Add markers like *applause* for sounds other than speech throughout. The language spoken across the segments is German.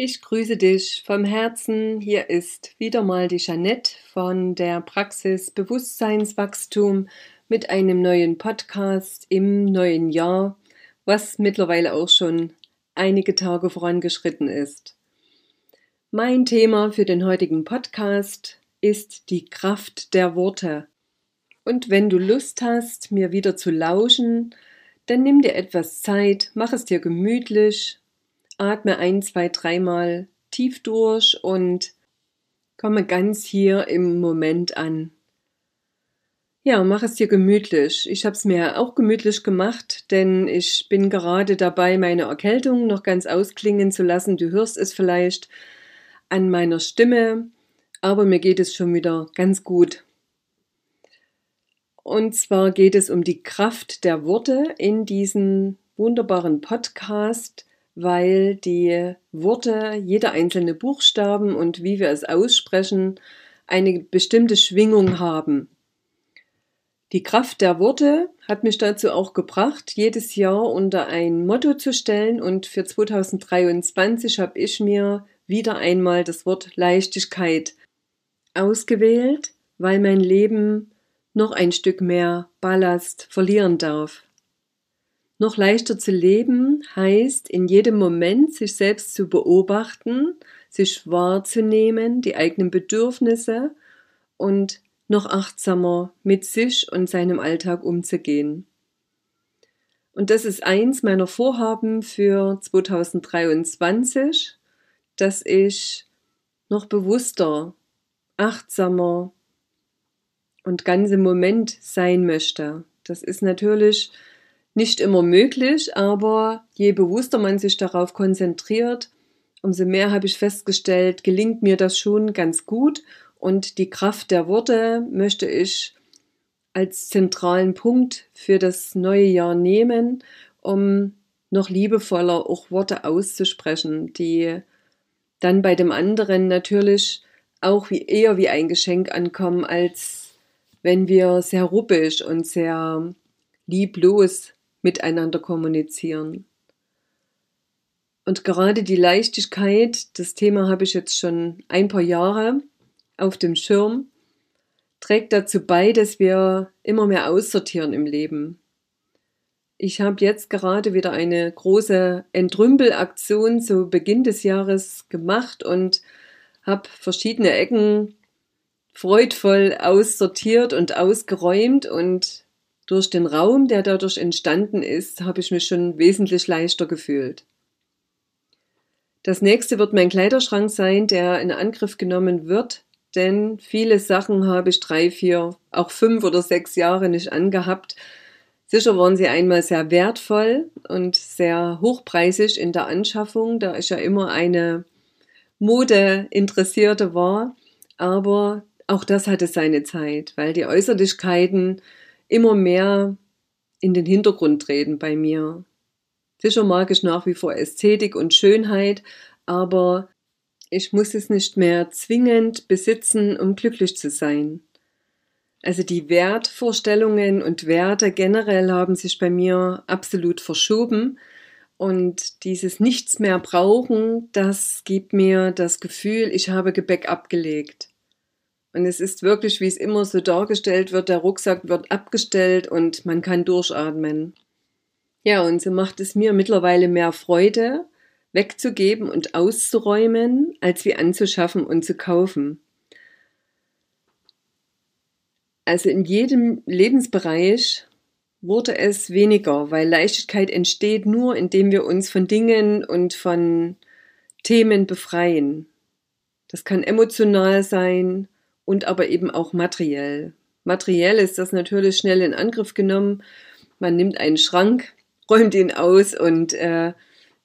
Ich grüße dich vom Herzen. Hier ist wieder mal die Jeanette von der Praxis Bewusstseinswachstum mit einem neuen Podcast im neuen Jahr, was mittlerweile auch schon einige Tage vorangeschritten ist. Mein Thema für den heutigen Podcast ist die Kraft der Worte. Und wenn du Lust hast, mir wieder zu lauschen, dann nimm dir etwas Zeit, mach es dir gemütlich, atme ein, zwei, dreimal tief durch und komme ganz hier im Moment an. Ja, mach es dir gemütlich. Ich habe es mir auch gemütlich gemacht, denn ich bin gerade dabei, meine Erkältung noch ganz ausklingen zu lassen. Du hörst es vielleicht an meiner Stimme, aber mir geht es schon wieder ganz gut. Und zwar geht es um die Kraft der Worte in diesem wunderbaren Podcast, weil die Worte, jeder einzelne Buchstaben und wie wir es aussprechen, eine bestimmte Schwingung haben. Die Kraft der Worte hat mich dazu auch gebracht, jedes Jahr unter ein Motto zu stellen und für 2023 habe ich mir wieder einmal das Wort Leichtigkeit ausgewählt, weil mein Leben noch ein Stück mehr Ballast verlieren darf. Noch leichter zu leben heißt, in jedem Moment sich selbst zu beobachten, sich wahrzunehmen, die eigenen Bedürfnisse und noch achtsamer mit sich und seinem Alltag umzugehen. Und das ist eins meiner Vorhaben für 2023, dass ich noch bewusster, achtsamer und ganz im Moment sein möchte. Das ist natürlich nicht immer möglich, aber je bewusster man sich darauf konzentriert, umso mehr habe ich festgestellt, gelingt mir das schon ganz gut. Und die Kraft der Worte möchte ich als zentralen Punkt für das neue Jahr nehmen, um noch liebevoller auch Worte auszusprechen, die dann bei dem anderen natürlich auch wie, eher wie ein Geschenk ankommen, als wenn wir sehr ruppig und sehr lieblos miteinander kommunizieren. Und gerade die Leichtigkeit, das Thema habe ich jetzt schon ein paar Jahre auf dem Schirm, trägt dazu bei, dass wir immer mehr aussortieren im Leben. Ich habe jetzt gerade wieder eine große Entrümpelaktion zu Beginn des Jahres gemacht und habe verschiedene Ecken freudvoll aussortiert und ausgeräumt und durch den Raum, der dadurch entstanden ist, habe ich mich schon wesentlich leichter gefühlt. Das nächste wird mein Kleiderschrank sein, der in Angriff genommen wird, denn viele Sachen habe ich drei, vier, auch fünf oder sechs Jahre nicht angehabt. Sicher waren sie einmal sehr wertvoll und sehr hochpreisig in der Anschaffung, da ich ja immer eine Mode-Interessierte war. Aber auch das hatte seine Zeit, weil die Äußerlichkeiten immer mehr in den Hintergrund treten bei mir. Sicher mag ich nach wie vor Ästhetik und Schönheit, aber ich muss es nicht mehr zwingend besitzen, um glücklich zu sein. Also die Wertvorstellungen und Werte generell haben sich bei mir absolut verschoben und dieses Nichts mehr brauchen, das gibt mir das Gefühl, ich habe Gebäck abgelegt. Und es ist wirklich, wie es immer so dargestellt wird, der Rucksack wird abgestellt und man kann durchatmen. Ja, und so macht es mir mittlerweile mehr Freude, wegzugeben und auszuräumen, als wie anzuschaffen und zu kaufen. Also in jedem Lebensbereich wurde es weniger, weil Leichtigkeit entsteht nur, indem wir uns von Dingen und von Themen befreien. Das kann emotional sein, und aber eben auch materiell. Materiell ist das natürlich schnell in Angriff genommen. Man nimmt einen Schrank, *laughs* räumt ihn aus und äh,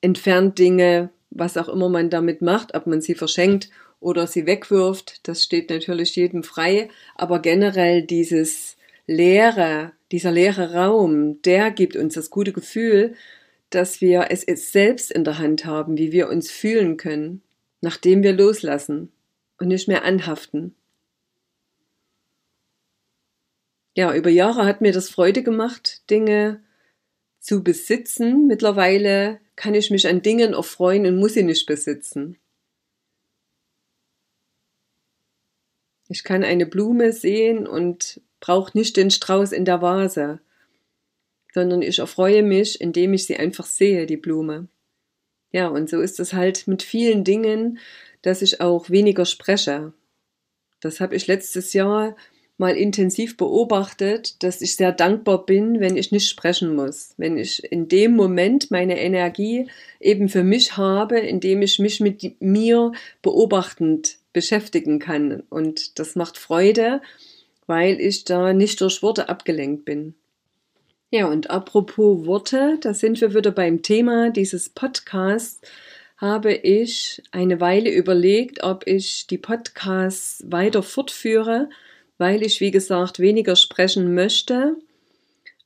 entfernt Dinge, was auch immer man damit macht, ob man sie verschenkt oder sie wegwirft. Das steht natürlich jedem frei. Aber generell dieses leere, dieser leere Raum, der gibt uns das gute Gefühl, dass wir es selbst in der Hand haben, wie wir uns fühlen können, nachdem wir loslassen und nicht mehr anhaften. Ja, über Jahre hat mir das Freude gemacht, Dinge zu besitzen. Mittlerweile kann ich mich an Dingen erfreuen und muss sie nicht besitzen. Ich kann eine Blume sehen und brauche nicht den Strauß in der Vase, sondern ich erfreue mich, indem ich sie einfach sehe, die Blume. Ja, und so ist es halt mit vielen Dingen, dass ich auch weniger spreche. Das habe ich letztes Jahr mal intensiv beobachtet, dass ich sehr dankbar bin, wenn ich nicht sprechen muss, wenn ich in dem Moment meine Energie eben für mich habe, indem ich mich mit mir beobachtend beschäftigen kann. Und das macht Freude, weil ich da nicht durch Worte abgelenkt bin. Ja, und apropos Worte, da sind wir wieder beim Thema dieses Podcasts. Habe ich eine Weile überlegt, ob ich die Podcasts weiter fortführe, weil ich, wie gesagt, weniger sprechen möchte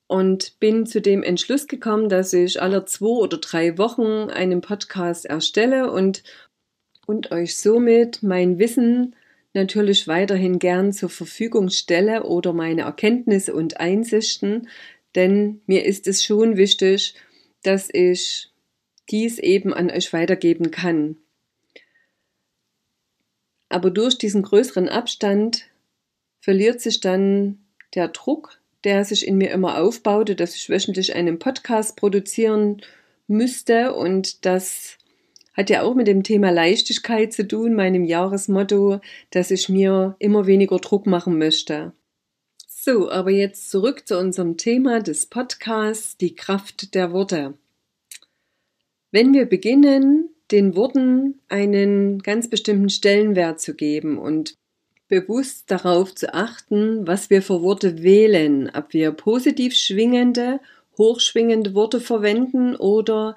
und bin zu dem Entschluss gekommen, dass ich alle zwei oder drei Wochen einen Podcast erstelle und und euch somit mein Wissen natürlich weiterhin gern zur Verfügung stelle oder meine Erkenntnisse und Einsichten, denn mir ist es schon wichtig, dass ich dies eben an euch weitergeben kann. Aber durch diesen größeren Abstand verliert sich dann der Druck, der sich in mir immer aufbaute, dass ich wöchentlich einen Podcast produzieren müsste und das hat ja auch mit dem Thema Leichtigkeit zu tun, meinem Jahresmotto, dass ich mir immer weniger Druck machen möchte. So, aber jetzt zurück zu unserem Thema des Podcasts, die Kraft der Worte. Wenn wir beginnen, den Worten einen ganz bestimmten Stellenwert zu geben und bewusst darauf zu achten, was wir für Worte wählen, ob wir positiv schwingende, hochschwingende Worte verwenden oder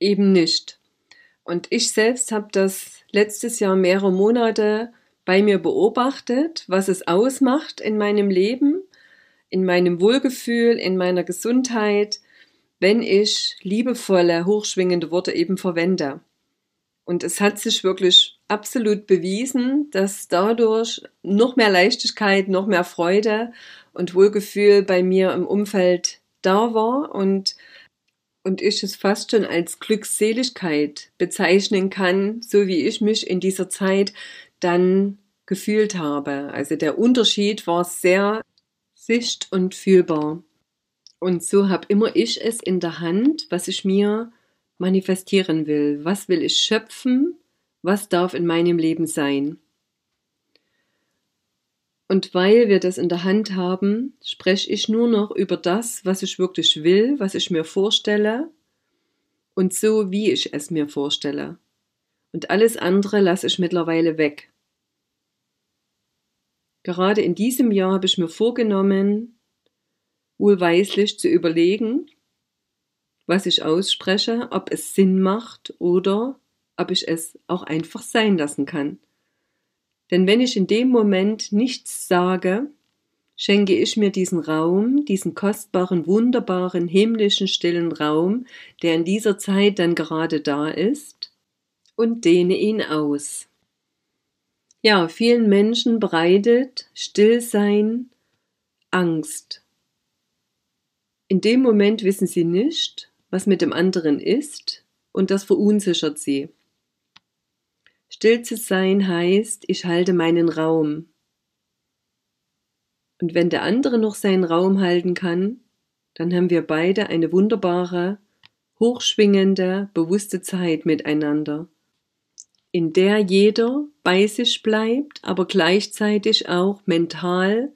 eben nicht. Und ich selbst habe das letztes Jahr mehrere Monate bei mir beobachtet, was es ausmacht in meinem Leben, in meinem Wohlgefühl, in meiner Gesundheit, wenn ich liebevolle, hochschwingende Worte eben verwende. Und es hat sich wirklich absolut bewiesen, dass dadurch noch mehr Leichtigkeit, noch mehr Freude und Wohlgefühl bei mir im Umfeld da war und und ich es fast schon als Glückseligkeit bezeichnen kann, so wie ich mich in dieser Zeit dann gefühlt habe. Also der Unterschied war sehr sicht- und fühlbar. Und so habe immer ich es in der Hand, was ich mir manifestieren will. Was will ich schöpfen? Was darf in meinem Leben sein? Und weil wir das in der Hand haben, spreche ich nur noch über das, was ich wirklich will, was ich mir vorstelle und so, wie ich es mir vorstelle. Und alles andere lasse ich mittlerweile weg. Gerade in diesem Jahr habe ich mir vorgenommen, wohlweislich zu überlegen, was ich ausspreche, ob es Sinn macht oder ob ich es auch einfach sein lassen kann. Denn wenn ich in dem Moment nichts sage, schenke ich mir diesen Raum, diesen kostbaren, wunderbaren, himmlischen, stillen Raum, der in dieser Zeit dann gerade da ist, und dehne ihn aus. Ja, vielen Menschen bereitet Stillsein Angst. In dem Moment wissen sie nicht, was mit dem anderen ist, und das verunsichert sie. Still zu sein heißt, ich halte meinen Raum. Und wenn der andere noch seinen Raum halten kann, dann haben wir beide eine wunderbare, hochschwingende, bewusste Zeit miteinander, in der jeder bei sich bleibt, aber gleichzeitig auch mental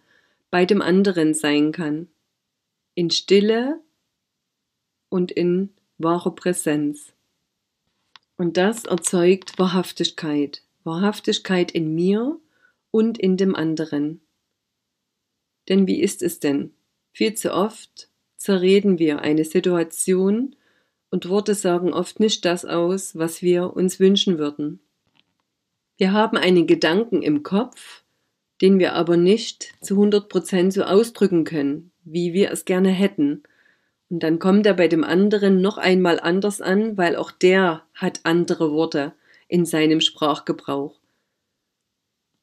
bei dem anderen sein kann, in Stille und in wahrer Präsenz. Und das erzeugt Wahrhaftigkeit. Wahrhaftigkeit in mir und in dem anderen. Denn wie ist es denn? Viel zu oft zerreden wir eine Situation und Worte sagen oft nicht das aus, was wir uns wünschen würden. Wir haben einen Gedanken im Kopf, den wir aber nicht zu 100% so ausdrücken können, wie wir es gerne hätten. Und dann kommt er bei dem anderen noch einmal anders an, weil auch der hat andere Worte in seinem Sprachgebrauch.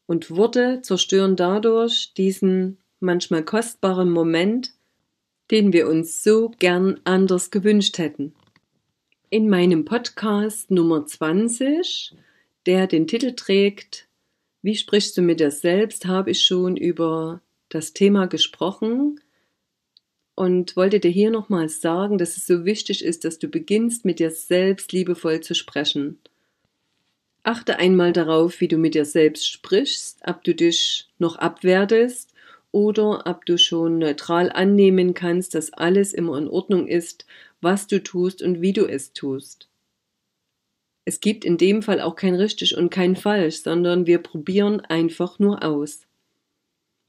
Und Worte zerstören dadurch diesen manchmal kostbaren Moment, den wir uns so gern anders gewünscht hätten. In meinem Podcast Nummer 20, der den Titel trägt Wie sprichst du mit dir selbst, habe ich schon über das Thema gesprochen und wollte dir hier nochmals sagen, dass es so wichtig ist, dass du beginnst, mit dir selbst liebevoll zu sprechen. Achte einmal darauf, wie du mit dir selbst sprichst, ob du dich noch abwertest oder ob du schon neutral annehmen kannst, dass alles immer in Ordnung ist, was du tust und wie du es tust. Es gibt in dem Fall auch kein richtig und kein falsch, sondern wir probieren einfach nur aus.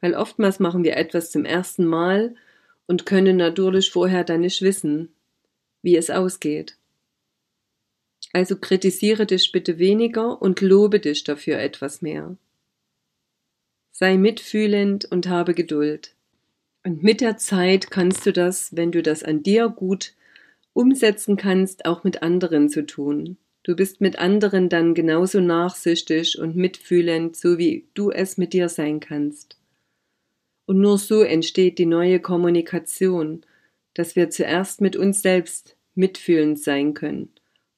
Weil oftmals machen wir etwas zum ersten Mal und können natürlich vorher dann nicht wissen, wie es ausgeht. Also kritisiere dich bitte weniger und lobe dich dafür etwas mehr. Sei mitfühlend und habe Geduld. Und mit der Zeit kannst du das, wenn du das an dir gut umsetzen kannst, auch mit anderen zu tun. Du bist mit anderen dann genauso nachsichtig und mitfühlend, so wie du es mit dir sein kannst. Und nur so entsteht die neue Kommunikation, dass wir zuerst mit uns selbst mitfühlend sein können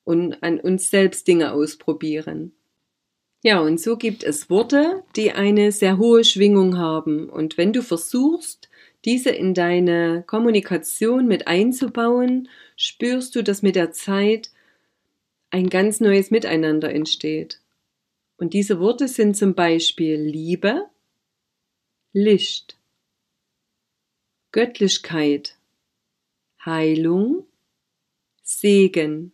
und an uns selbst Dinge ausprobieren. Ja, und so gibt es Worte, die eine sehr hohe Schwingung haben. Und wenn du versuchst, diese in deine Kommunikation mit einzubauen, spürst du, dass mit der Zeit ein ganz neues Miteinander entsteht. Und diese Worte sind zum Beispiel Liebe, Licht, Göttlichkeit, Heilung, Segen.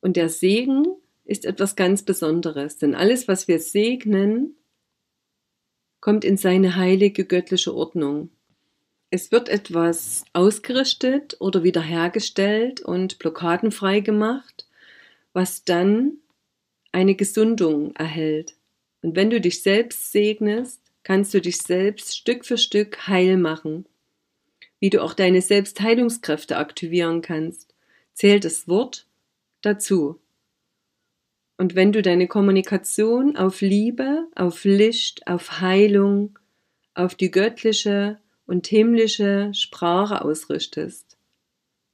Und der Segen ist etwas ganz Besonderes, denn alles, was wir segnen, kommt in seine heilige göttliche Ordnung. Es wird etwas ausgerichtet oder wiederhergestellt und blockadenfrei gemacht, was dann eine Gesundung erhält. Und wenn du dich selbst segnest, kannst du dich selbst Stück für Stück heil machen. Wie du auch deine Selbstheilungskräfte aktivieren kannst, zählt das Wort dazu. Und wenn du deine Kommunikation auf Liebe, auf Licht, auf Heilung, auf die göttliche und himmlische Sprache ausrichtest,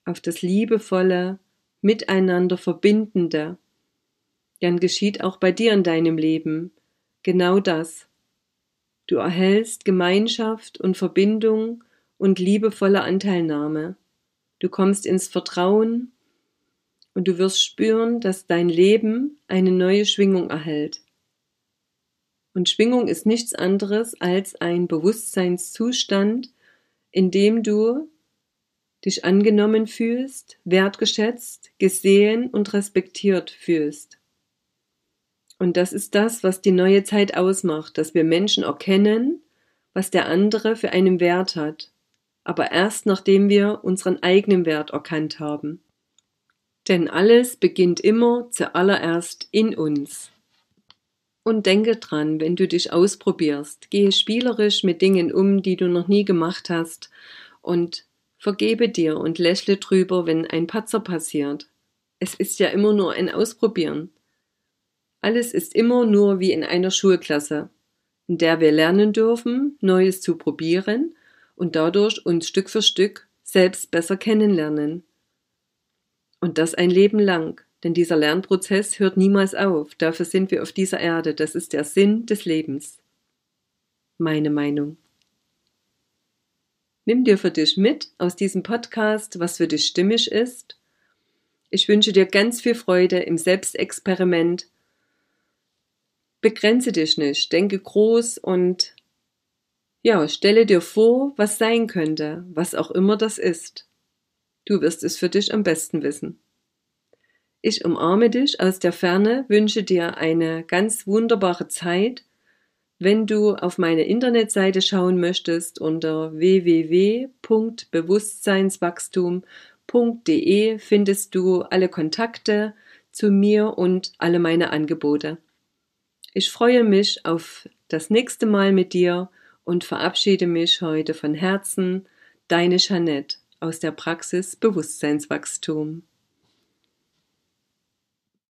auf das liebevolle, miteinander verbindende, dann geschieht auch bei dir in deinem Leben genau das. Du erhältst Gemeinschaft und Verbindung und liebevolle Anteilnahme. Du kommst ins Vertrauen und du wirst spüren, dass dein Leben eine neue Schwingung erhält. Und Schwingung ist nichts anderes als ein Bewusstseinszustand, in dem du dich angenommen fühlst, wertgeschätzt, gesehen und respektiert fühlst. Und das ist das, was die neue Zeit ausmacht, dass wir Menschen erkennen, was der andere für einen Wert hat, aber erst nachdem wir unseren eigenen Wert erkannt haben. Denn alles beginnt immer zuallererst in uns. Und denke dran, wenn du dich ausprobierst, gehe spielerisch mit Dingen um, die du noch nie gemacht hast, und vergebe dir und lächle drüber, wenn ein Patzer passiert. Es ist ja immer nur ein Ausprobieren. Alles ist immer nur wie in einer Schulklasse, in der wir lernen dürfen, Neues zu probieren und dadurch uns Stück für Stück selbst besser kennenlernen. Und das ein Leben lang, denn dieser Lernprozess hört niemals auf. Dafür sind wir auf dieser Erde. Das ist der Sinn des Lebens. Meine Meinung. Nimm dir für dich mit aus diesem Podcast, was für dich stimmig ist. Ich wünsche dir ganz viel Freude im Selbstexperiment. Begrenze dich nicht, denke groß und ja, stelle dir vor, was sein könnte, was auch immer das ist. Du wirst es für dich am besten wissen. Ich umarme dich aus der Ferne, wünsche dir eine ganz wunderbare Zeit. Wenn du auf meine Internetseite schauen möchtest unter www.bewusstseinswachstum.de findest du alle Kontakte zu mir und alle meine Angebote. Ich freue mich auf das nächste Mal mit dir und verabschiede mich heute von Herzen. Deine Jeanette aus der Praxis Bewusstseinswachstum.